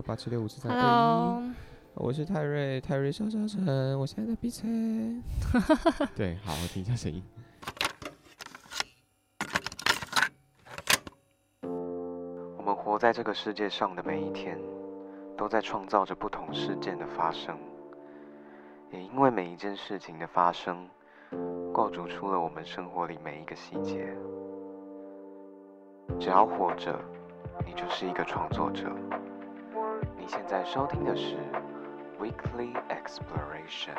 九八七六五四三二一。Hello，我是泰瑞，泰瑞小小陈，我现在在比赛。对，好，我听一下声音。我们活在这个世界上的每一天，都在创造着不同事件的发生，也因为每一件事情的发生，构筑出了我们生活里每一个细节。只要活着，你就是一个创作者。你现在收听的是 Weekly Exploration。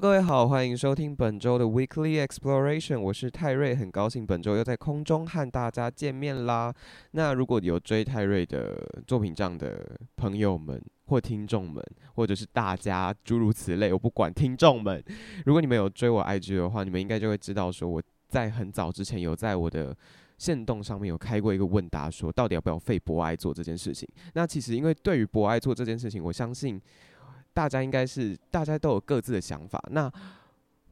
各位好，欢迎收听本周的 Weekly Exploration，我是泰瑞，很高兴本周又在空中和大家见面啦。那如果有追泰瑞的作品这样的朋友们或听众们，或者是大家诸如此类，我不管听众们，如果你们有追我 IG 的话，你们应该就会知道说我在很早之前有在我的线动上面有开过一个问答，说到底要不要废博爱做这件事情。那其实因为对于博爱做这件事情，我相信。大家应该是大家都有各自的想法。那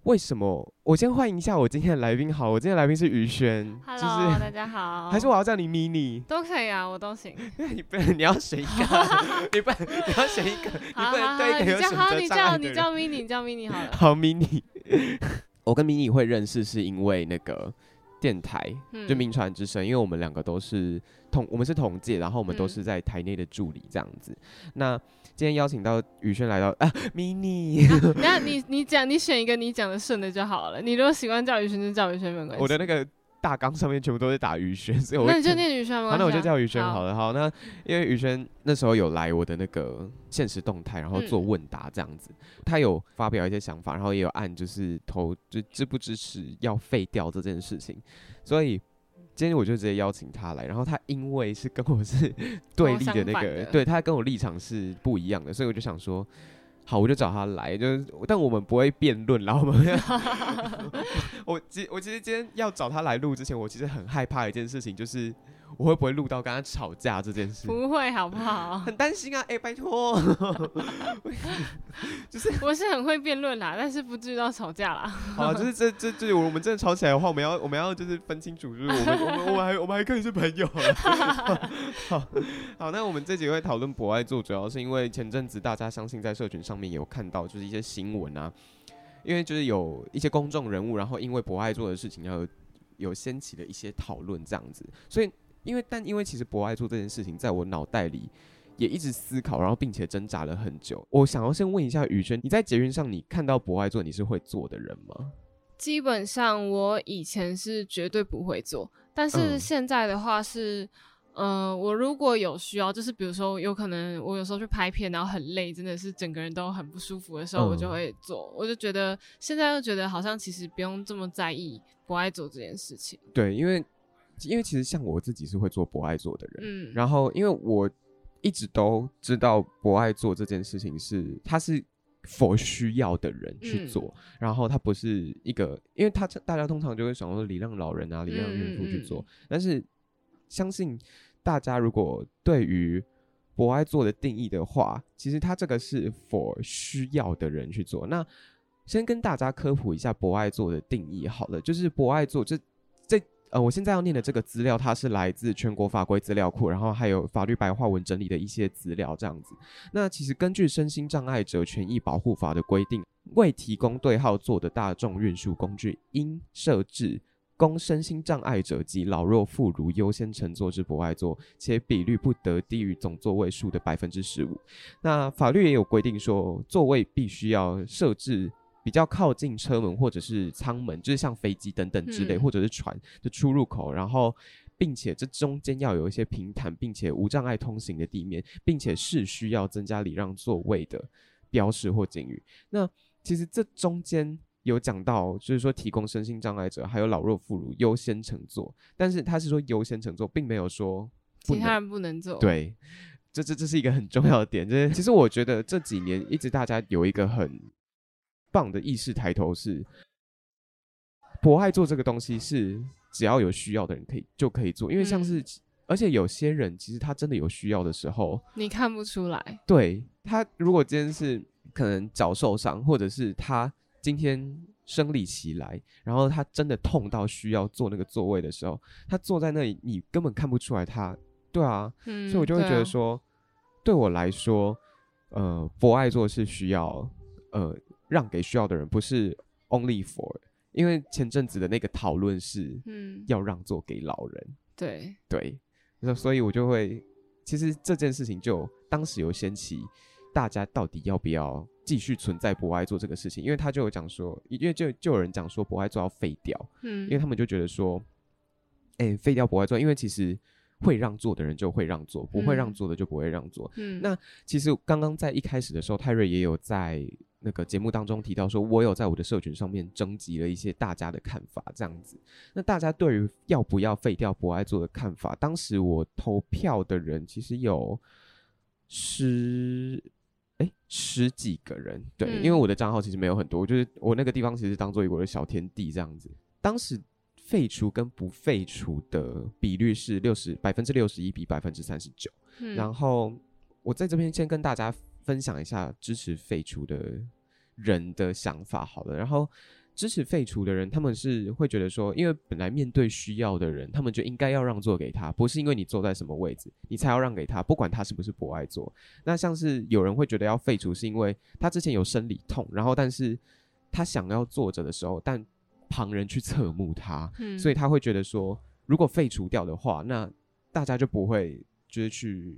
为什么？我先欢迎一下我今天的来宾。好，我今天的来宾是宇轩。Hello，就是大家好。还是我要叫你 mini？都可以啊，我都行。你不能，你要选一个。你不能，你要选一个。你不能对一个有选择障碍的人。你叫你叫 mini，你叫 mini 好了。好 mini。我跟 mini 会认识是因为那个电台，嗯、就名传之声，因为我们两个都是同，我们是同届，然后我们都是在台内的助理这样子。嗯、那今天邀请到宇轩来到啊，mini，那你你讲你选一个你讲的顺的就好了。你如果喜欢叫宇轩就叫宇轩没关系。我的那个大纲上面全部都是打宇轩，所以我那你就念宇轩吗？那我就叫宇轩好了。好，那因为宇轩那时候有来我的那个现实动态，然后做问答这样子，嗯、他有发表一些想法，然后也有按就是投就支不支持要废掉这件事情，所以。今天我就直接邀请他来，然后他因为是跟我是 对立的那个，对，他跟我立场是不一样的，所以我就想说，好，我就找他来，就是，但我们不会辩论，然后我们，我其我其实今天要找他来录之前，我其实很害怕一件事情，就是。我会不会录到跟他吵架这件事？不会，好不好？很担心啊！哎、欸，拜托，就是 我是很会辩论啦，但是不至于到吵架啦。好啊，就是这这这，我们真的吵起来的话，我们要我们要就是分清楚，就是我们我们我们还我们还可以是朋友。好好，那我们这集会讨论博爱座，主要是因为前阵子大家相信在社群上面有看到，就是一些新闻啊，因为就是有一些公众人物，然后因为博爱座的事情要有有掀起了一些讨论，这样子，所以。因为，但因为其实博爱做这件事情，在我脑袋里也一直思考，然后并且挣扎了很久。我想要先问一下宇轩，你在捷运上你看到博爱做，你是会做的人吗？基本上我以前是绝对不会做，但是现在的话是，嗯、呃，我如果有需要，就是比如说有可能我有时候去拍片，然后很累，真的是整个人都很不舒服的时候，我就会做。嗯、我就觉得现在又觉得好像其实不用这么在意不爱做这件事情。对，因为。因为其实像我自己是会做博爱座的人，嗯，然后因为我一直都知道博爱座这件事情是它是 for 需要的人去做，嗯、然后他不是一个，因为他大家通常就会想说礼让老人啊，礼让孕妇去做，嗯嗯、但是相信大家如果对于博爱座的定义的话，其实它这个是 for 需要的人去做。那先跟大家科普一下博爱座的定义好了，就是博爱座这。呃，我现在要念的这个资料，它是来自全国法规资料库，然后还有法律白话文整理的一些资料，这样子。那其实根据身心障碍者权益保护法的规定，未提供对号座的大众运输工具，应设置供身心障碍者及老弱妇孺优先乘坐之博爱座，且比率不得低于总座位数的百分之十五。那法律也有规定说，座位必须要设置。比较靠近车门或者是舱门，就是像飞机等等之类，嗯、或者是船的出入口，然后，并且这中间要有一些平坦并且无障碍通行的地面，并且是需要增加礼让座位的标识或警语。那其实这中间有讲到，就是说提供身心障碍者还有老弱妇孺优先乘坐，但是他是说优先乘坐，并没有说其他人不能坐。对，这这这是一个很重要的点。就是其实我觉得这几年一直大家有一个很。棒的意识抬头是，博爱做这个东西是只要有需要的人可以就可以做，因为像是、嗯、而且有些人其实他真的有需要的时候，你看不出来。对，他如果今天是可能脚受伤，或者是他今天生理期来，然后他真的痛到需要坐那个座位的时候，他坐在那里，你根本看不出来他。对啊，嗯、所以我就会觉得说，对，啊、对我来说，呃，博爱做是需要呃让给需要的人，不是 only for。因为前阵子的那个讨论是，嗯，要让座给老人。嗯、对对，那所以我就会，其实这件事情就当时有掀起大家到底要不要继续存在博爱做这个事情，因为他就有讲说，因为就就有人讲说博爱做要废掉，嗯，因为他们就觉得说，哎，废掉博爱做，因为其实。会让座的人就会让座，不会让座的就不会让座。嗯，那其实刚刚在一开始的时候，泰瑞也有在那个节目当中提到说，我有在我的社群上面征集了一些大家的看法，这样子。那大家对于要不要废掉博爱座的看法，当时我投票的人其实有十哎十几个人，对，嗯，因为我的账号其实没有很多，就是我那个地方其实当做一个我的小天地这样子。当时。废除跟不废除的比率是六十百分之六十一比百分之三十九。然后我在这边先跟大家分享一下支持废除的人的想法好了。然后支持废除的人，他们是会觉得说，因为本来面对需要的人，他们就应该要让座给他，不是因为你坐在什么位置，你才要让给他，不管他是不是不爱坐。那像是有人会觉得要废除，是因为他之前有生理痛，然后但是他想要坐着的时候，但旁人去侧目他，嗯，所以他会觉得说，如果废除掉的话，那大家就不会就是去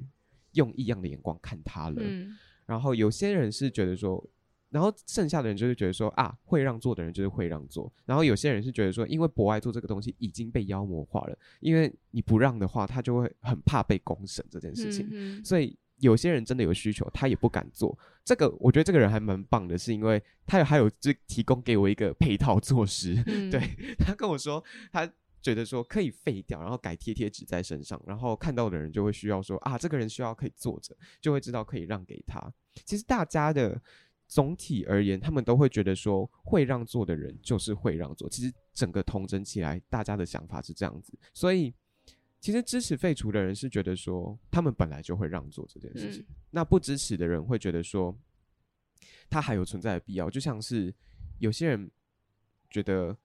用异样的眼光看他了。嗯，然后有些人是觉得说，然后剩下的人就是觉得说啊，会让座的人就是会让座。然后有些人是觉得说，因为博爱座这个东西已经被妖魔化了，因为你不让的话，他就会很怕被公审这件事情，所以。有些人真的有需求，他也不敢做。这个我觉得这个人还蛮棒的，是因为他有还有就提供给我一个配套措施。嗯、对，他跟我说，他觉得说可以废掉，然后改贴贴纸在身上，然后看到的人就会需要说啊，这个人需要可以坐着，就会知道可以让给他。其实大家的总体而言，他们都会觉得说会让座的人就是会让座。其实整个统整起来，大家的想法是这样子，所以。其实支持废除的人是觉得说，他们本来就会让座这件事情。嗯。那不支持的人会觉得说，他还有存在的必要。就像是有些人觉得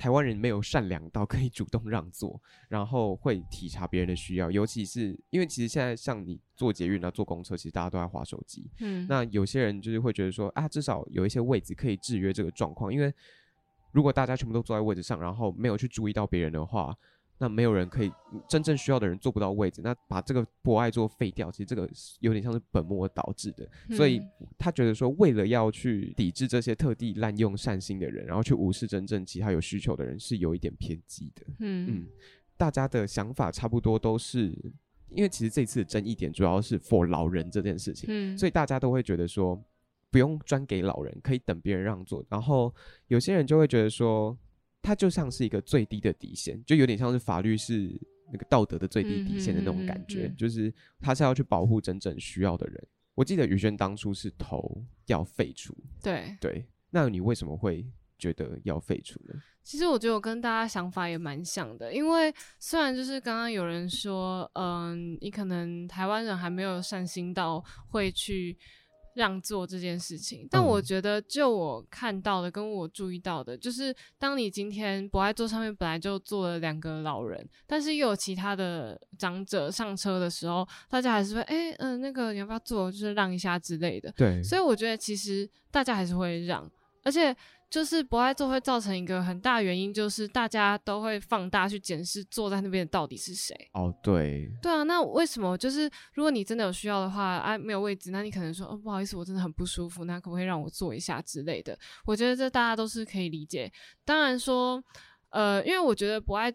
台湾人没有善良到可以主动让座，然后会体察别人的需要。尤其是因为其实现在像你坐捷运啊、坐公车，其实大家都在划手机。嗯。那有些人就是会觉得说，啊，至少有一些位置可以制约这个状况。因为如果大家全部都坐在位置上，然后没有去注意到别人的话。那没有人可以真正需要的人坐不到位置，那把这个博爱座废掉，其实这个有点像是本末倒置的。嗯。所以他觉得说，为了要去抵制这些特地滥用善心的人，然后去无视真正其他有需求的人，是有一点偏激的。嗯嗯，大家的想法差不多都是，因为其实这次的争议点主要是 for 老人这件事情，嗯，所以大家都会觉得说，不用专给老人，可以等别人让座。然后有些人就会觉得说。它就像是一个最低的底线，就有点像是法律是那个道德的最低底线的那种感觉，嗯嗯嗯嗯、就是他是要去保护真正需要的人。我记得宇轩当初是投要废除，对对，那你为什么会觉得要废除呢？其实我觉得我跟大家想法也蛮像的，因为虽然就是刚刚有人说，嗯，你可能台湾人还没有善心到会去。让座这件事情，但我觉得，就我看到的，跟我注意到的，嗯、就是当你今天博爱座上面本来就坐了两个老人，但是又有其他的长者上车的时候，大家还是会，哎、欸，嗯、呃，那个你要不要坐，就是让一下之类的。对，所以我觉得其实大家还是会让，而且。就是不爱做会造成一个很大原因，就是大家都会放大去检视坐在那边的到底是谁。哦，对，对啊，那为什么？就是如果你真的有需要的话，啊，没有位置，那你可能说，哦，不好意思，我真的很不舒服，那可不可以让我坐一下之类的？我觉得这大家都是可以理解。当然说，呃，因为我觉得不爱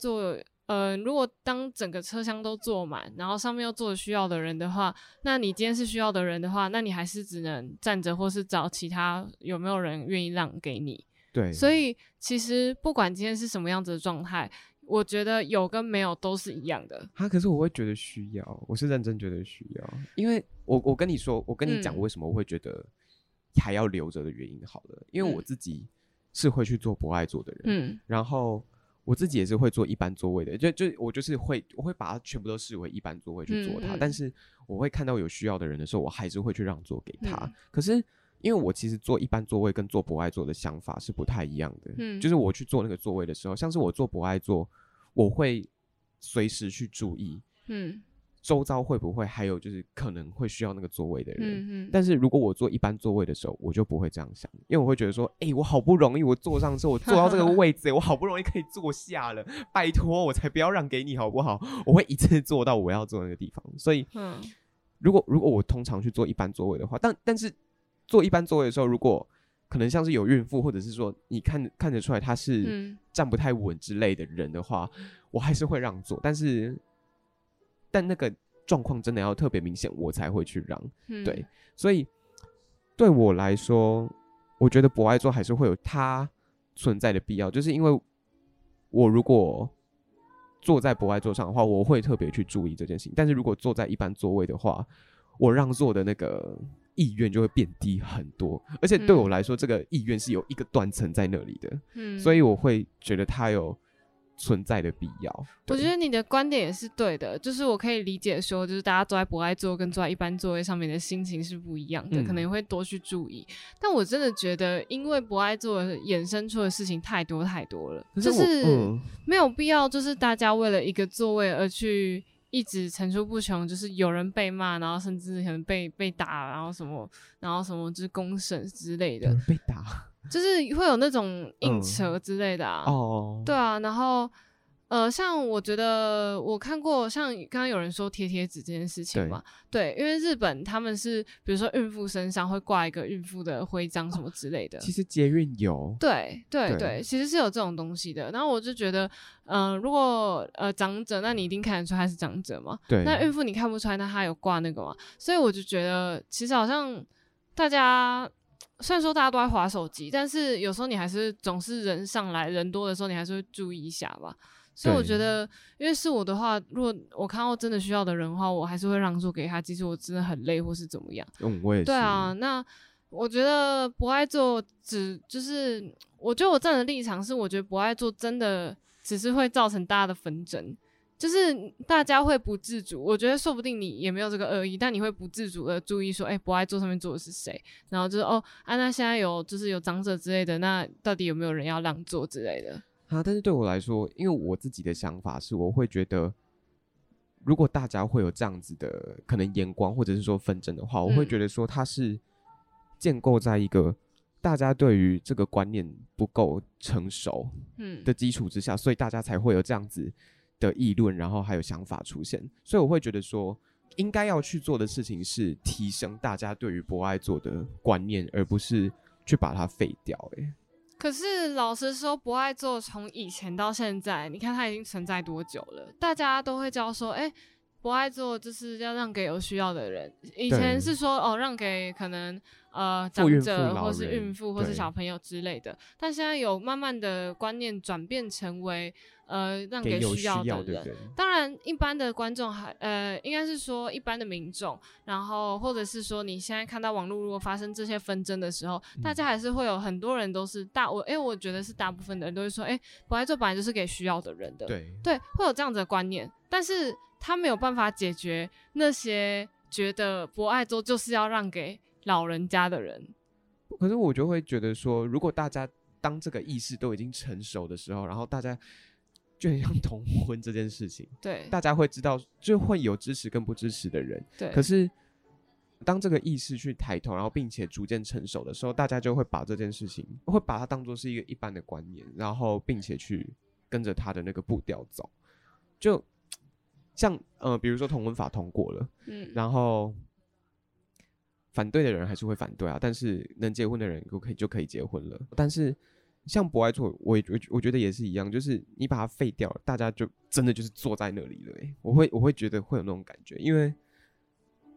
座。呃，如果当整个车厢都坐满，然后上面又坐着需要的人的话，那你今天是需要的人的话，那你还是只能站着，或是找其他有没有人愿意让给你。对，所以其实不管今天是什么样子的状态，我觉得有跟没有都是一样的。啊，可是我会觉得需要，我是认真觉得需要，因为我我跟你说，我跟你讲为什么我会觉得还要留着的原因好了，因为我自己。是会去做不爱做的人，嗯，然后我自己也是会坐一般座位的，就就我就是会我会把它全部都视为一般座位去坐它，嗯嗯，但是我会看到有需要的人的时候，我还是会去让座给他。嗯、可是因为我其实坐一般座位跟坐博爱座的想法是不太一样的，嗯，就是我去做那个座位的时候，像是我坐博爱座，我会随时去注意，嗯。周遭会不会还有就是可能会需要那个座位的人？但是如果我坐一般座位的时候，我就不会这样想，因为我会觉得说，哎、欸，我好不容易我坐上之后，我坐到这个 位置，我好不容易可以坐下了，拜托，我才不要让给你好不好？我会一次坐到我要坐那个地方。所以，嗯，如果如果我通常去坐一般座位的话，但但是坐一般座位的时候，如果可能像是有孕妇，或者是说你看看得出来他是站不太稳之类的人的话，我还是会让座，但是。但那个状况真的要特别明显，我才会去让。嗯、对，所以对我来说，我觉得博爱座还是会有它存在的必要，就是因为我如果坐在博爱座上的话，我会特别去注意这件事情。但是如果坐在一般座位的话，我让座的那个意愿就会变低很多，而且对我来说，嗯、这个意愿是有一个断层在那里的。嗯，所以我会觉得它有。存在的必要，我觉得你的观点也是对的，就是我可以理解说，就是大家坐在博爱座跟坐在一般座位上面的心情是不一样的，嗯、可能也会多去注意。但我真的觉得，因为博爱座衍生出的事情太多太多了，是就是没有必要，就是大家为了一个座位而去一直层出不穷，就是有人被骂，然后甚至可能被被打，然后什么，然后什么就是公审之类的，被打。就是会有那种硬扯之类的啊，嗯 oh. 对啊，然后呃，像我觉得我看过，像刚刚有人说贴贴纸这件事情嘛，对，对，因为日本他们是比如说孕妇身上会挂一个孕妇的徽章什么之类的，其实捷运有，对对对，对，其实是有这种东西的。然后我就觉得，嗯、呃，如果呃长者，那你一定看得出他是长者嘛，对，那孕妇你看不出来，那他有挂那个嘛，所以我就觉得其实好像大家。虽然说大家都在划手机，但是有时候你还是总是人上来人多的时候，你还是会注意一下吧。所以我觉得，因为是我的话，如果我看到真的需要的人的话，我还是会让座给他。即使我真的很累或是怎么样。嗯，我也是。对啊，那我觉得不爱做只就是，我觉得我站的立场是，我觉得不爱做真的只是会造成大家的纷争。就是大家会不自主，我觉得说不定你也没有这个恶意，但你会不自主的注意说，哎、欸，博爱坐上面坐的是谁？然后就是哦，啊，那现在有就是有长者之类的，那到底有没有人要让座之类的？啊，但是对我来说，因为我自己的想法是，我会觉得，如果大家会有这样子的可能眼光或者是说纷争的话，我会觉得说它是建构在一个大家对于这个观念不够成熟嗯的基础之下，所以大家才会有这样子。的议论，然后还有想法出现，所以我会觉得说，应该要去做的事情是提升大家对于博爱做的观念，而不是去把它废掉。哎，可是老实说，博爱做从以前到现在，你看它已经存在多久了？大家都会教说，哎，博爱做就是要让给有需要的人。以前是说，哦，让给可能。呃，长者或是孕妇或是小朋友之类的，但现在有慢慢的观念转变成为，呃，让给需要的人。当然，一般的观众还，呃，应该是说一般的民众，然后或者是说你现在看到网络如果发生这些纷争的时候，嗯、大家还是会有很多人都是大我，哎，我觉得是大部分的人都会说，哎，不爱做本来就是给需要的人的，对对，会有这样子的观念，但是他没有办法解决那些觉得博爱座就是要让给。老人家的人，可是我就会觉得说，如果大家当这个意识都已经成熟的时候，然后大家就很像同婚这件事情，对，大家会知道，就会有支持跟不支持的人，对。可是当这个意识去抬头，然后并且逐渐成熟的时候，大家就会把这件事情，会把它当做是一个一般的观念，然后并且去跟着他的那个步调走，就像呃，比如说同婚法通过了，嗯，然后。反对的人还是会反对啊，但是能结婚的人就可以就可以结婚了。但是像博爱座，我我我觉得也是一样，就是你把它废掉了，大家就真的就是坐在那里了。我会我会觉得会有那种感觉，因为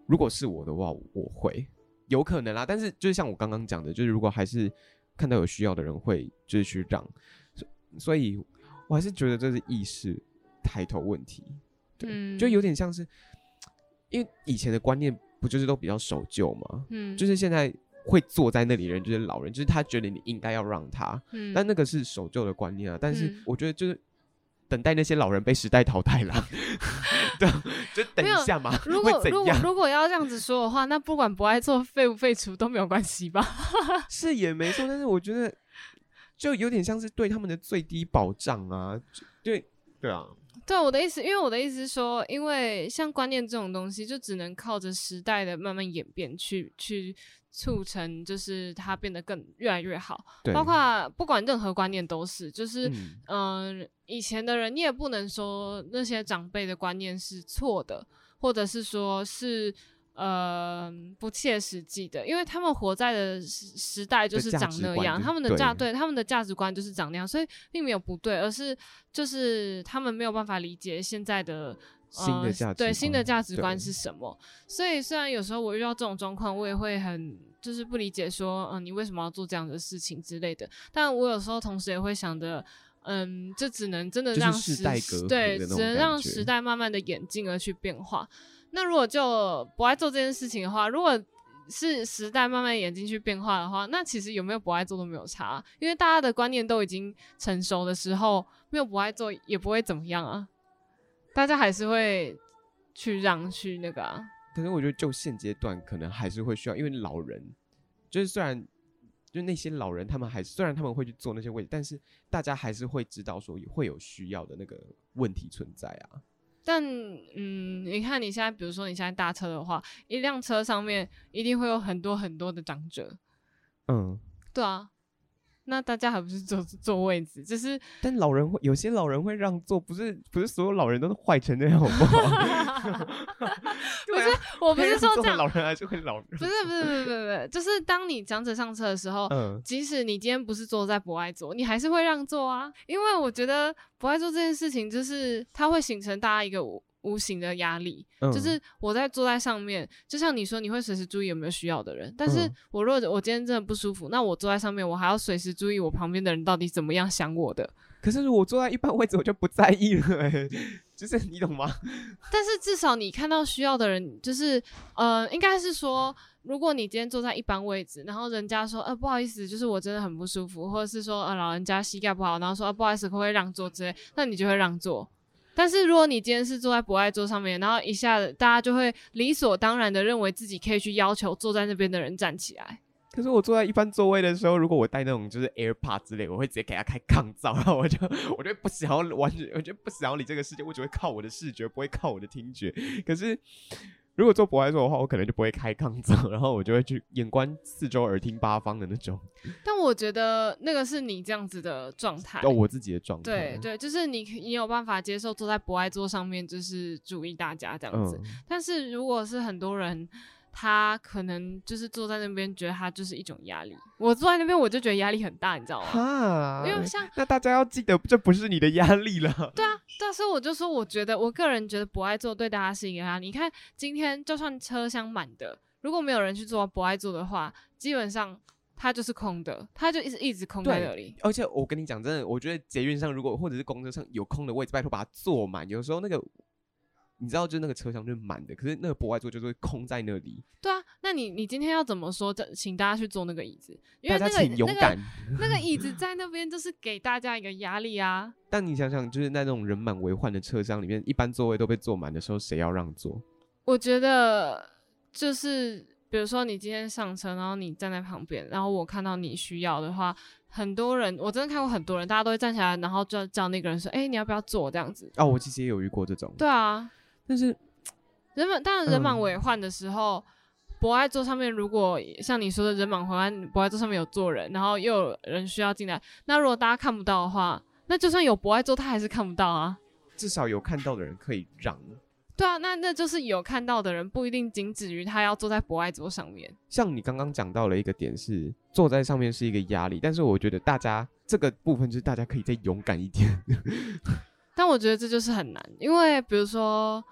如果是我的话，我会有可能啦。但是就是像我刚刚讲的，就是如果还是看到有需要的人会就是去让，所以我还是觉得这是意识抬头问题。对，嗯，就有点像是因为以前的观念。不就是都比较守旧嘛？嗯，就是现在会坐在那里的人就是老人，就是他觉得你应该要让他，嗯，但那个是守旧的观念啊。但是我觉得就是等待那些老人被时代淘汰了，对，就等一下嘛。如果如果如果要这样子说的话，那不管不爱做废不废除都没有关系吧？是也没错，但是我觉得就有点像是对他们的最低保障啊，对对啊。对我的意思，因为我的意思是说，因为像观念这种东西，就只能靠着时代的慢慢演变去去促成，就是它变得更越来越好。对，包括不管任何观念都是，就是嗯、呃，以前的人你也不能说那些长辈的观念是错的，或者是说是。呃，不切实际的，因为他们活在的时时代就是长那样，他们的价对，对他们的价值观就是长那样，所以并没有不对，而是就是他们没有办法理解现在的新的价对新的价值观是什么。所以虽然有时候我遇到这种状况，我也会很就是不理解，说嗯、呃，你为什么要做这样的事情之类的。但我有时候同时也会想着，嗯，这只能真的让时，时代对，只能让时代慢慢的演进而去变化。那如果就不爱做这件事情的话，如果是时代慢慢演进去变化的话，那其实有没有不爱做都没有差，因为大家的观念都已经成熟的时候，没有不爱做也不会怎么样啊，大家还是会去让去那个啊。可是我觉得就现阶段可能还是会需要，因为老人就是虽然就那些老人他们还是虽然他们会去做那些位置，但是大家还是会知道说会有需要的那个问题存在啊。但嗯，你看你现在，比如说你现在搭车的话，一辆车上面一定会有很多很多的长者，嗯，对啊。那大家还不是坐坐位置，就是但老人会有些老人会让座，不是不是所有老人都是坏成那样，好不好？不是，我不是说这样，老人还是会老人。不是不是不是不是，就是当你长者上车的时候，嗯，即使你今天不是坐在博爱座，你还是会让座啊，因为我觉得博爱座这件事情，就是它会形成大家一个。无形的压力，嗯，就是我在坐在上面，就像你说，你会随时注意有没有需要的人。但是我如果我今天真的不舒服，那我坐在上面，我还要随时注意我旁边的人到底怎么样想我的。可是如果坐在一般位置，我就不在意了，欸，就是你懂吗？但是至少你看到需要的人，就是呃，应该是说，如果你今天坐在一般位置，然后人家说呃不好意思，就是我真的很不舒服，或者是说呃老人家膝盖不好，然后说，呃，不好意思，可不可以让座之类，那你就会让座。但是如果你今天是坐在博爱座上面，然后一下子大家就会理所当然的认为自己可以去要求坐在那边的人站起来。可是我坐在一般座位的时候，如果我带那种就是 AirPod 之类，我会直接给他开抗噪，然后我就我就不想要完全，我就不想要理这个世界，我只会靠我的视觉，不会靠我的听觉。可是。如果做博爱座的话，我可能就不会开抗噪，然后我就会去眼观四周、耳听八方的那种。但我觉得那个是你这样子的状态，哦，我自己的状态。对对，就是你你有办法接受坐在博爱座上面，就是注意大家这样子。嗯。但是如果是很多人。他可能就是坐在那边，觉得他就是一种压力。我坐在那边，我就觉得压力很大，你知道吗？哈，因为像那大家要记得，这不是你的压力了。对啊，但是我就说，我觉得我个人觉得不爱座对大家是一个压力。你看，今天就算车厢满的，如果没有人去坐不爱座的话，基本上它就是空的，它就一直一直空在那里。而且我跟你讲，真的，我觉得捷运上如果或者是公车上有空的位置，拜托把它坐满。有时候那个。你知道，就那个车厢就是满的，可是那个博爱座就是会空在那里。对啊，那你你今天要怎么说？这请大家去坐那个椅子，因为那个大家请勇敢。那个那个椅子在那边就是给大家一个压力啊。但你想想，就是那种人满为患的车厢里面，一般座位都被坐满的时候，谁要让座？我觉得就是，比如说你今天上车，然后你站在旁边，然后我看到你需要的话，很多人我真的看过很多人，大家都会站起来，然后就叫那个人说：“哎、欸，你要不要坐？”这样子。哦，我其实也有遇过这种。对啊。但是人满，当然人满为患的时候，博爱座上面如果像你说的人满为患，博爱座上面有坐人，然后又有人需要进来，那如果大家看不到的话，那就算有博爱座，他还是看不到啊。至少有看到的人可以让。对啊，那那就是有看到的人不一定仅止于他要坐在博爱座上面。像你刚刚讲到了一个点是坐在上面是一个压力，但是我觉得大家这个部分就是大家可以再勇敢一点。但我觉得这就是很难，因为比如说。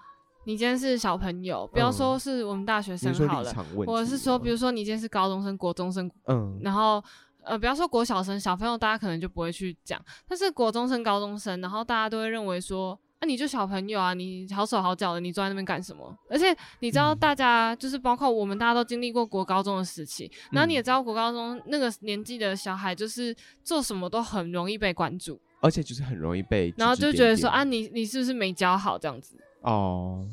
你今天是小朋友，不要说是我们大学生好了，我、嗯、是说，比如说你今天是高中生、国中生，嗯，然后呃，不要说国小生，小朋友大家可能就不会去讲，但是国中生、高中生，然后大家都会认为说，啊，你就小朋友啊，你好手好脚的，你坐在那边干什么？而且你知道，大家、嗯、就是包括我们，大家都经历过国高中的时期，然后你也知道，国高中那个年纪的小孩，就是做什么都很容易被关注，而且就是很容易被，然后就觉得说啊，你你是不是没教好这样子？哦。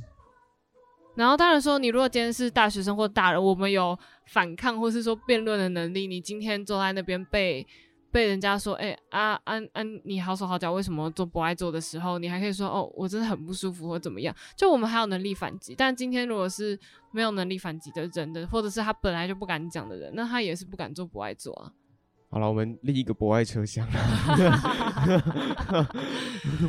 然后当然说，你如果今天是大学生或大人，我们有反抗或是说辩论的能力，你今天坐在那边被。被人家说，哎、欸，啊啊啊，你好手好脚，为什么做不爱做的时候，你还可以说，哦，我真的很不舒服或怎么样？就我们还有能力反击，但今天如果是没有能力反击的人的，或者是他本来就不敢讲的人，那他也是不敢做不爱做啊。好了，我们立一个博爱车厢，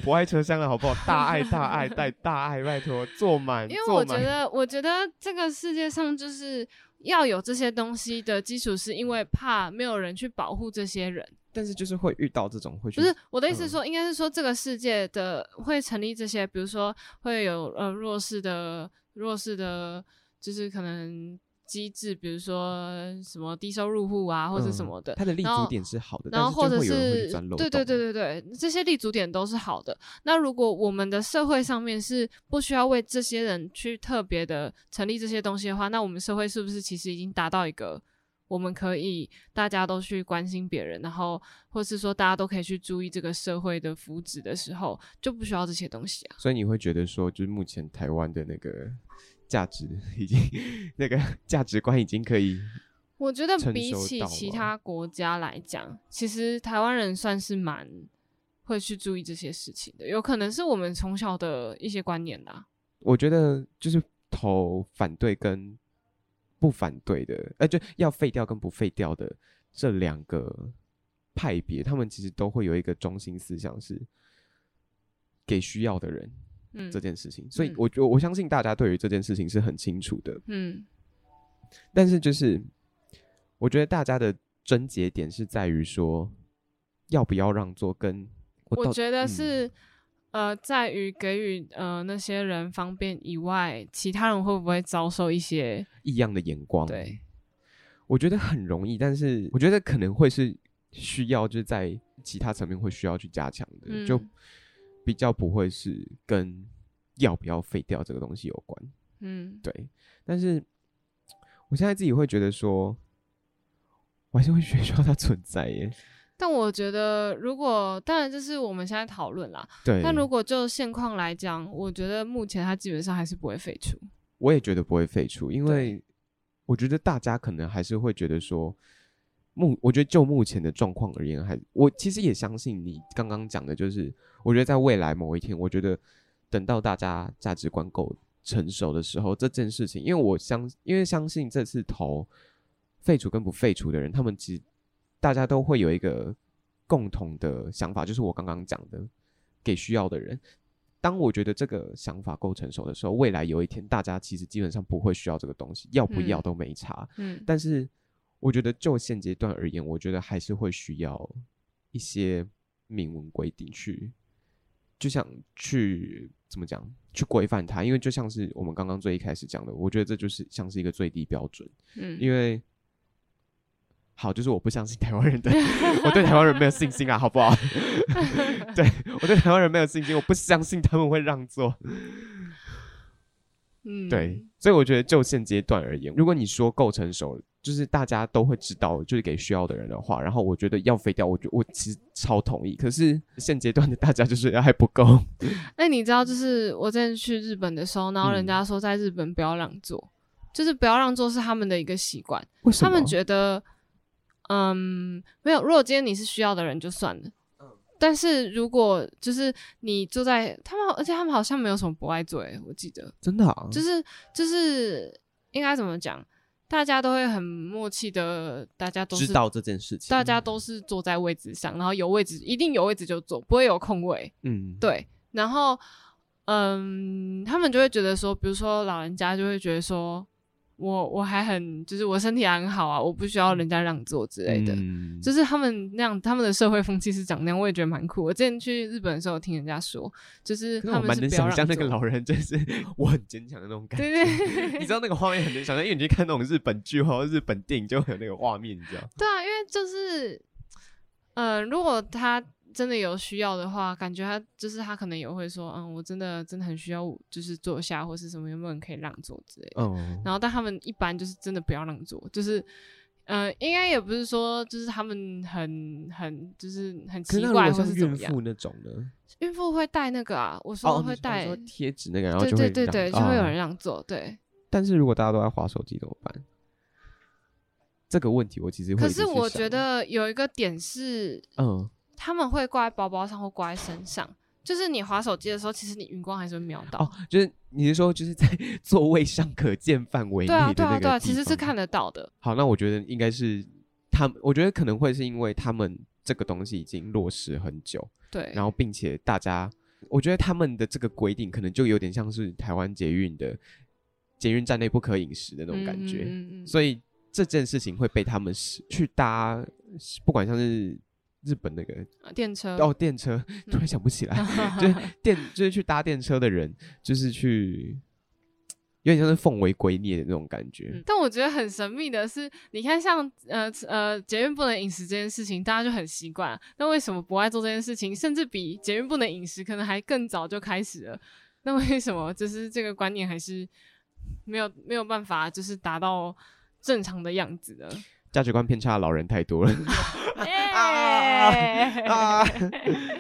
博爱车厢了，好不好？大爱大爱带大爱，拜托坐满。因为我觉得，我觉得这个世界上就是。要有这些东西的基础，是因为怕没有人去保护这些人。但是就是会遇到这种会去，不是我的意思说，嗯、应该是说这个世界的会成立这些，比如说会有呃弱势的弱势的，就是可能。机制，比如说什么低收入户啊，或者什么的，它的立足点是好的，然后或者是对对对对对，这些立足点都是好的。那如果我们的社会上面是不需要为这些人去特别的成立这些东西的话，那我们社会是不是其实已经达到一个我们可以大家都去关心别人，然后或是说大家都可以去注意这个社会的福祉的时候，就不需要这些东西啊？所以你会觉得说，就是目前台湾的那个。价值已经，那个 价值观已经可以。我觉得比起其他国家来讲，其实台湾人算是蛮会去注意这些事情的。有可能是我们从小的一些观念啦。我觉得就是投反对跟不反对的，呃，就要废掉跟不废掉的这两个派别，他们其实都会有一个中心思想，是给需要的人。嗯，这件事情，所以我觉得我相信大家对于这件事情是很清楚的。嗯，但是就是我觉得大家的症结点是在于说要不要让座，跟我，我觉得是、嗯、呃，在于给予呃那些人方便以外，其他人会不会遭受一些异样的眼光？对，我觉得很容易，但是我觉得可能会是需要就是在其他层面会需要去加强的，嗯、就。比较不会是跟要不要废掉这个东西有关，嗯，对。但是我现在自己会觉得说，我还是会觉得说它存在耶。但我觉得，如果当然这是我们现在讨论啦，对。但如果就现况来讲，我觉得目前它基本上还是不会废除。我也觉得不会废除，因为我觉得大家可能还是会觉得说。目，我觉得就目前的状况而言，还我其实也相信你刚刚讲的，就是我觉得在未来某一天，我觉得等到大家价值观够成熟的时候，这件事情，因为我相因为相信这次投废除跟不废除的人，他们其实大家都会有一个共同的想法，就是我刚刚讲的，给需要的人。当我觉得这个想法够成熟的时候，未来有一天，大家其实基本上不会需要这个东西，要不要都没差。嗯，但是。我觉得就现阶段而言，我觉得还是会需要一些明文规定去，就像去怎么讲，去规范它。因为就像是我们刚刚最一开始讲的，我觉得这就是像是一个最低标准。嗯，因为好，就是我不相信台湾人的，我对台湾人没有信心啊，好不好？对，我对台湾人没有信心，我不相信他们会让座。嗯，对，所以我觉得就现阶段而言，如果你说够成熟，就是大家都会知道，就是给需要的人的话，然后我觉得要废掉，我觉我其实超同意。可是现阶段的大家就是还不够。那你知道，就是我之前去日本的时候，然后人家说在日本不要让座，嗯、就是不要让座是他们的一个习惯。为什么？他们觉得，嗯，没有，如果今天你是需要的人就算了。但是如果就是你坐在他们，而且他们好像没有什么不爱座诶，我记得真的啊，就是就是应该怎么讲，大家都会很默契的，大家都知道这件事情，大家都是坐在位置上，然后有位置一定有位置就坐，不会有空位，嗯，对，然后嗯，他们就会觉得说，比如说老人家就会觉得说。我我还很，就是我身体还很好啊，我不需要人家让座之类的。嗯、就是他们那样，他们的社会风气是长那样，我也觉得蛮酷。我之前去日本的时候，听人家说，就是他们是不要让座。像那个老人，就是 我很坚强的那种感觉。对对对，你知道那个画面很能想象，因为你去看那种日本剧或者日本电影，就会有那个画面，你知道？对啊，因为就是，嗯、呃，如果他。真的有需要的话，感觉他就是他可能也会说，嗯，我真的真的很需要，就是坐下或是什么，有没有人可以让座之类的。哦。然后，但他们一般就是真的不要让座，就是，呃，应该也不是说就是他们很很就是很奇怪或是怎么样。孕妇那种的，孕妇会带那个啊，我说会带贴纸那个，然后对对对对，就会有人让座。对。但是如果大家都在划手机怎么办？这个问题我其实会。可是我觉得有一个点是，嗯，他们会挂在包包上或挂在身上，就是你划手机的时候，其实你余光还是会瞄到。哦，就是你是说就是在 座位上可见范围内的那个对啊，对啊，对啊，其实是看得到的。好，那我觉得应该是他们，我觉得可能会是因为他们这个东西已经落实很久，对，然后并且大家，我觉得他们的这个规定可能就有点像是台湾捷运的捷运站内不可饮食的那种感觉，嗯嗯嗯，所以。这件事情会被他们去搭，不管像是日本那个电车哦，电车突然想不起来，嗯、就是电就是去搭电车的人，就是去有点像是奉为圭臬的那种感觉、嗯。但我觉得很神秘的是，你看像呃呃捷运不能饮食这件事情，大家就很习惯。那为什么不爱做这件事情，甚至比捷运不能饮食可能还更早就开始了？那为什么就是这个观念还是没有没有办法就是达到？正常的样子的价值观偏差的老人太多了，啊啊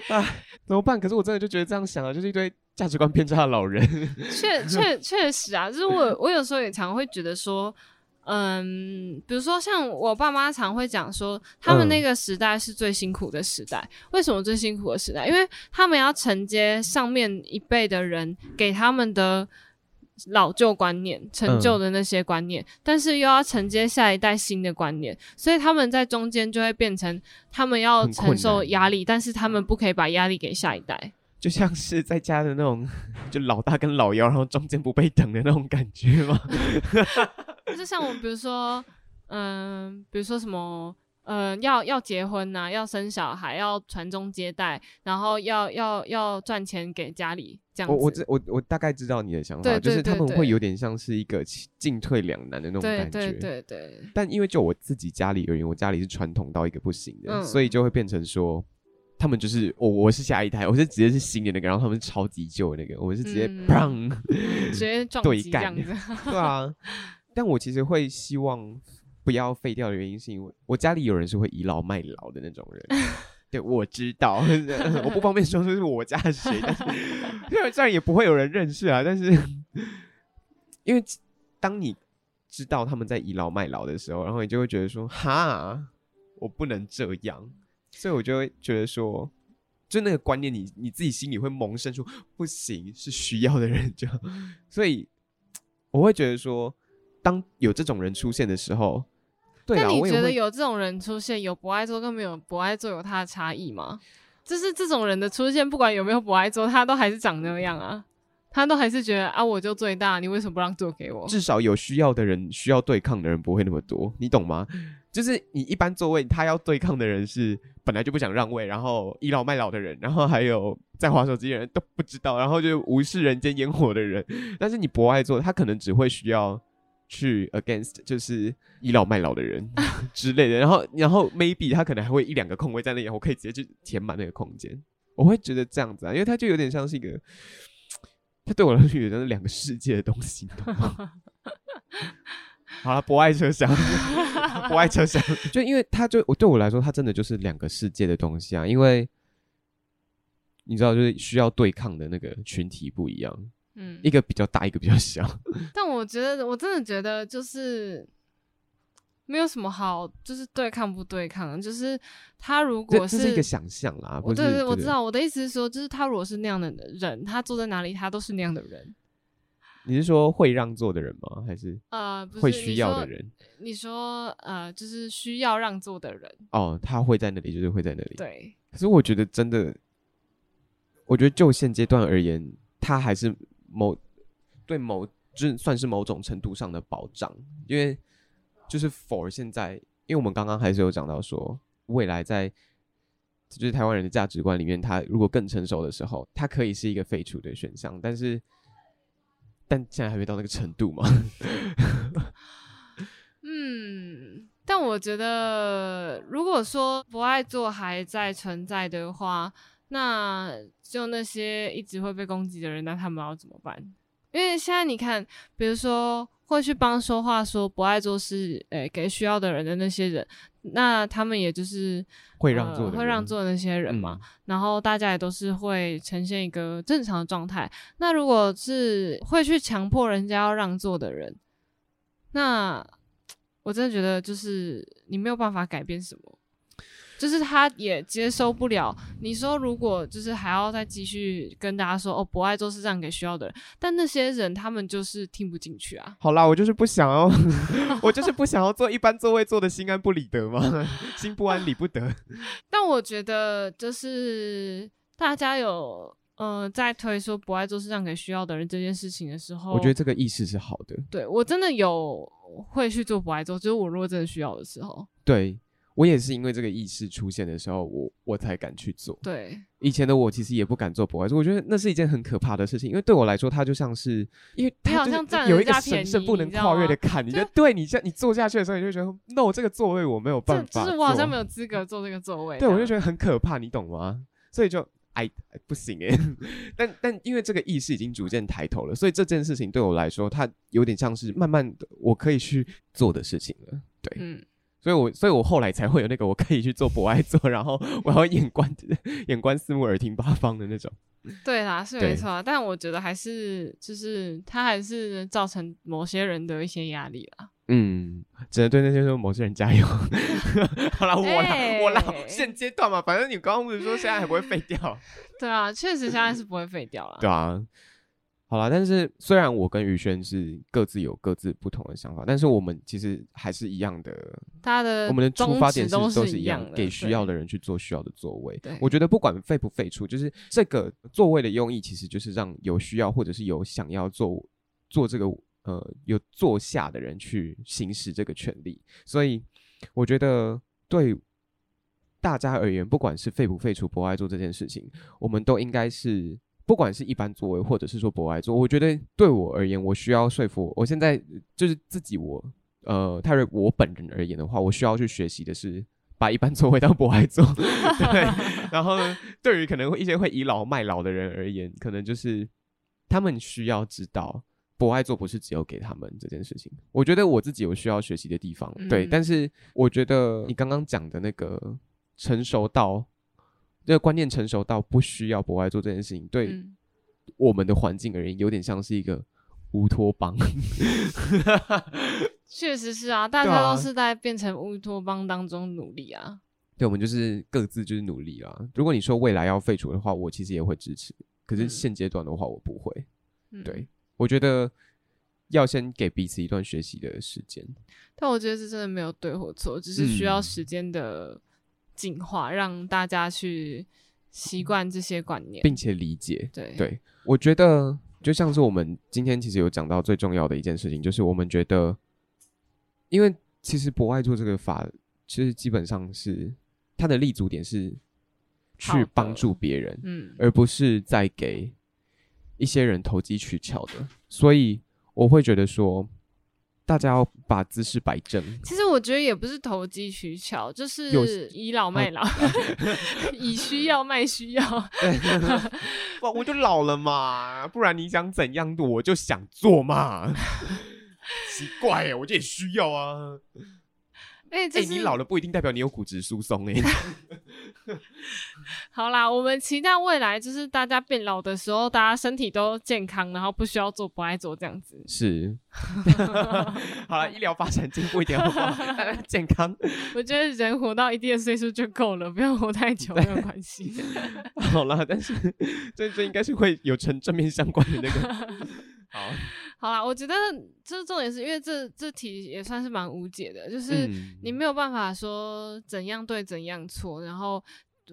啊！怎么办？可是我真的就觉得这样想啊，就是一堆价值观偏差的老人。确确确实啊，就是我 我有时候也常会觉得说，嗯，比如说像我爸妈常会讲说，他们那个时代是最辛苦的时代。嗯、为什么最辛苦的时代？因为他们要承接上面一辈的人给他们的。老旧观念、陈旧的那些观念，嗯，但是又要承接下一代新的观念，所以他们在中间就会变成他们要承受压力，但是他们不可以把压力给下一代，就像是在家的那种，就老大跟老幺，然后中间不被等的那种感觉吗？就像我们比如说，嗯、呃，比如说什么。呃，要要结婚呐、啊，要生小孩，要传宗接代，然后要要要赚钱给家里，这样子。我我我我大概知道你的想法，就是他们会有点像是一个进退两难的那种感觉。对对对对。但因为就我自己家里而言，我家里是传统到一个不行的，嗯、所以就会变成说，他们就是我我是下一代，我是直接是新的那个，然后他们是超级旧的那个，我是直接砰、嗯，直接撞击这样子。对啊，但我其实会希望。不要废掉的原因是因为我家里有人是会倚老卖老的那种人，对，我知道，我不方便说出是我家谁，但是这样也不会有人认识啊。但是因为当你知道他们在倚老卖老的时候，然后你就会觉得说，哈，我不能这样，所以我就会觉得说，就那个观念你，你你自己心里会萌生出不行，是需要的人就，所以我会觉得说，当有这种人出现的时候。对，那你觉得有这种人出现，有不爱做跟没有不爱做有他的差异吗？就是这种人的出现，不管有没有不爱做，他都还是长那样啊，他都还是觉得啊，我就最大，你为什么不让座给我？至少有需要的人，需要对抗的人不会那么多，你懂吗？就是你一般座位，他要对抗的人是本来就不想让位，然后倚老卖老的人，然后还有在滑手机的人都不知道，然后就无视人间烟火的人。但是你不爱座，他可能只会需要。去 against 就是倚老卖老的人 之类的，然后然后 maybe 他可能还会一两个空位在那里，我可以直接去填满那个空间。我会觉得这样子啊，因为他就有点像是一个，他对我来说有点是两个世界的东西。好了，不爱车厢，不爱车厢，就因为他就我对我来说，他真的就是两个世界的东西啊，因为你知道，就是需要对抗的那个群体不一样。嗯，一个比较大，一个比较小。但我觉得，我真的觉得，就是没有什么好，就是对抗不对抗。就是他如果是，这是一个想象啦，对对，我知道。我的意思是说，就是他如果是那样的人，他坐在哪里，他都是那样的人。你是说会让座的人吗？还是呃，会需要的人？你说呃，就是需要让座的人。哦，他会在那里，就是会在那里。对。可是我觉得，真的，我觉得就现阶段而言，他还是。某对某就算是某种程度上的保障，因为就是 for 现在，因为我们刚刚还是有讲到说，未来在就是台湾人的价值观里面，他如果更成熟的时候，它可以是一个废除的选项，但是但现在还没到那个程度嘛。嗯，但我觉得，如果说不爱做还在存在的话，那就那些一直会被攻击的人，那他们要怎么办？因为现在你看，比如说会去帮说话说不爱做事诶、欸、给需要的人的那些人，那他们也就是会让座、呃、会让座的那些人嘛。嗯、然后大家也都是会呈现一个正常的状态。那如果是会去强迫人家要让座的人，那 我真的觉得就是你没有办法改变什么。就是他也接受不了。你说如果就是还要再继续跟大家说哦，博爱做是让给需要的人，但那些人他们就是听不进去啊。好啦，我就是不想要，我就是不想要坐一般座位，坐的心安不理得嘛，心不安理不得。但我觉得就是大家有嗯、呃、在推说不爱做是让给需要的人这件事情的时候，我觉得这个意识是好的。对，我真的有会去做不爱做，就是我如果真的需要的时候。对。我也是因为这个意识出现的时候，我我才敢去做。对，以前的我其实也不敢做博爱座，我觉得那是一件很可怕的事情，因为对我来说，它就像是，因为它好像有一个神圣不能跨越的坎，你就对你这你坐下去的时候，你就觉得，no，这个座位我没有办法，就是我好像没有资格坐这个座位。对，我就觉得很可怕，你懂吗？所以就哎不行哎，但但因为这个意识已经逐渐抬头了，所以这件事情对我来说，它有点像是慢慢的我可以去做的事情了。对，嗯。所以我，所以我后来才会有那个我可以去做博爱做，然后我要眼观 眼观四目，耳听八方的那种。对啦，是没错，但我觉得还是就是它还是造成某些人的一些压力啦。嗯，只能对那些说某些人加油。好了，我啦、欸、我啦，现阶段嘛，反正你刚刚不是说现在还不会废掉？对啊，确实现在是不会废掉了。对啊。好啦，但是虽然我跟宇轩是各自有各自不同的想法，但是我们其实还是一样的。他的我们的出发点是都是一样，给需要的人去做需要的座位。对，我觉得不管废不废除，就是这个座位的用意，其实就是让有需要或者是有想要做做这个呃有坐下的人去行使这个权利。所以我觉得对大家而言，不管是废不废除博爱做这件事情，我们都应该是。不管是一般座位，或者是说博爱座，我觉得对我而言，我需要说服我。我现在就是自己我，呃泰瑞我本人而言的话，我需要去学习的是把一般座位当博爱座。对，然后呢，对于可能一些会倚老卖老的人而言，可能就是他们需要知道博爱座不是只有给他们这件事情。我觉得我自己有需要学习的地方，嗯、对。但是我觉得你刚刚讲的那个成熟到。这个观念成熟到不需要博爱做这件事情，对我们的环境而言，有点像是一个乌托邦。确实是啊，大家都是在变成乌托邦当中努力啊。对，我们就是各自就是努力啦。如果你说未来要废除的话，我其实也会支持。可是现阶段的话，我不会。嗯、对，我觉得要先给彼此一段学习的时间。但我觉得这真的没有对或错，只是需要时间的、嗯。进化，让大家去习惯这些观念，并且理解。对对，我觉得就像是我们今天其实有讲到最重要的一件事情，就是我们觉得，因为其实博爱做这个法，其实基本上是它的立足点是去帮助别人，嗯，而不是在给一些人投机取巧的，所以我会觉得说。大家要把姿势摆正。其实我觉得也不是投机取巧，就是倚老卖老，以需要卖需要。我我就老了嘛，不然你想怎样，我就想做嘛。奇怪哎，我这也需要啊。哎、欸欸，你老了不一定代表你有骨质疏松哎。好啦，我们期待未来就是大家变老的时候，大家身体都健康，然后不需要做不爱做这样子。是。好了，医疗发展进步一点好不好？大家 健康。我觉得人活到一定的岁数就够了，不要活太久没有关系。好了，但是这这应该是会有成正面相关的那个。好。好啦，我觉得这重点是因为这这题也算是蛮无解的，就是你没有办法说怎样对怎样错，然后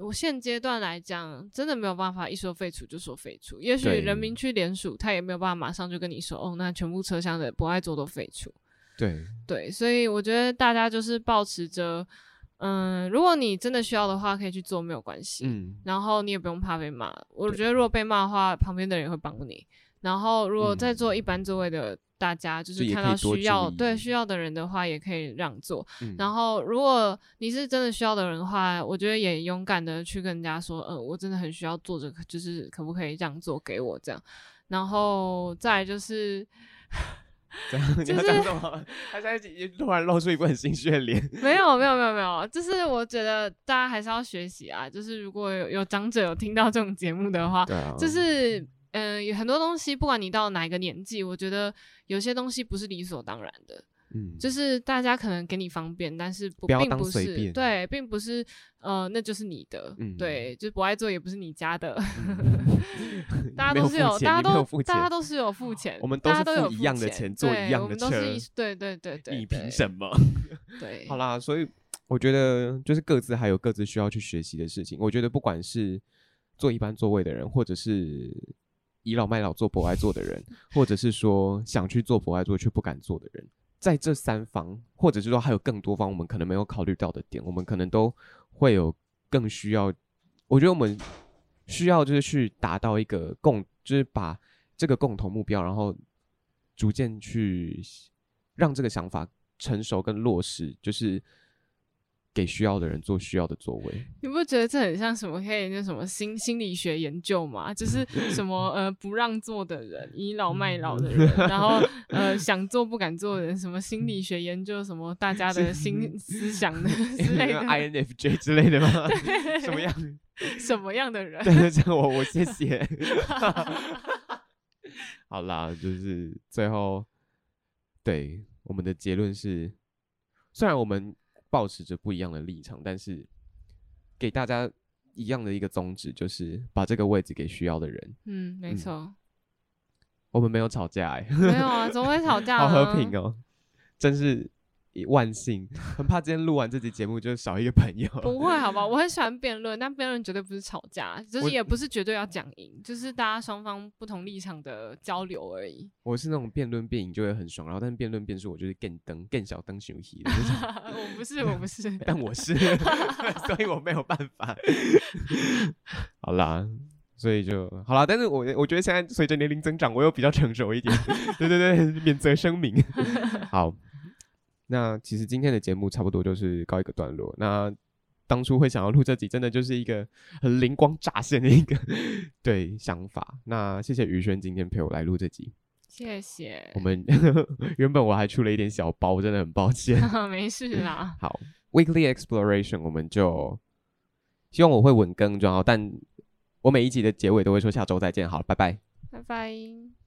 我现阶段来讲，真的没有办法一说废除就说废除。也许人民去联署，他也没有办法马上就跟你说，哦，那全部车厢的不爱坐都废除。对对，所以我觉得大家就是保持着，嗯，如果你真的需要的话，可以去做，没有关系。嗯，然后你也不用怕被骂。我觉得如果被骂的话，旁边的人也会帮你。然后，如果在坐一般座位的，嗯、大家就是看到需要对需要的人的话，也可以让座。嗯、然后如果你是真的需要的人的话，我觉得也勇敢的去跟人家说，嗯、呃，我真的很需要坐着，就是可不可以让座给我这样。然后再就是。这样，就是他现在突然露出一副很心虚的脸。没有，没有，没有，没有，就是我觉得大家还是要学习啊。就是如果有有长者有听到这种节目的话，啊，就是嗯、呃，有很多东西，不管你到哪一个年纪，我觉得有些东西不是理所当然的。嗯，就是大家可能给你方便，但是不，并不是当随便，对，并不是呃，那就是你的，嗯、对，就是不爱做也不是你家的，嗯、大家都是有，有大家都大家都是有付钱，我们都是付一样的钱，坐一样的车，对对对对，你凭什么？对，好啦，所以我觉得就是各自还有各自需要去学习的事情。我觉得不管是坐一般座位的人，或者是倚老卖老做博爱做的人，或者是说想去做博爱做却不敢做的人。在这三方，或者是说还有更多方，我们可能没有考虑到的点，我们可能都会有更需要。我觉得我们需要就是去达到一个共，就是把这个共同目标，然后逐渐去让这个想法成熟跟落实，就是。给需要的人做需要的座位，你不觉得这很像什么？可以那什么心心理学研究吗？就是什么呃不让座的人，倚老卖老的人，然后呃想做不敢做的人，什么心理学研究什么大家的心思想的 之类的，INFJ 之类的吗？什么样？什么样的人？对，这我我谢谢。好啦，就是最后对我们的结论是，虽然我们。抱持着不一样的立场，但是给大家一样的一个宗旨，就是把这个位置给需要的人。嗯，没错、嗯。我们没有吵架哎、欸，没有啊，怎么会吵架？好和平哦，真是。万幸，很怕今天录完这集节目就少一个朋友。不会，好吧，我很喜欢辩论，但辩论绝对不是吵架，就是也不是绝对要讲赢，就是大家双方不同立场的交流而已。我是那种辩论辩赢就会很爽，然后但是辩论辩输我就是更登更小灯休息的。我不是，我不是，但我是，所以我没有办法。好啦，所以就好啦。但是我我觉得现在随着年龄增长，我又比较成熟一点。对对对，免责声明。好。那其实今天的节目差不多就是告一个段落。那当初会想要录这集，真的就是一个很灵光乍现的一个 对想法。那谢谢宇轩今天陪我来录这集，谢谢。我们 原本我还出了一点小包，真的很抱歉。没事啦。好，Weekly Exploration，我们就希望我会稳更就好，但我每一集的结尾都会说下周再见。好，拜拜，拜拜。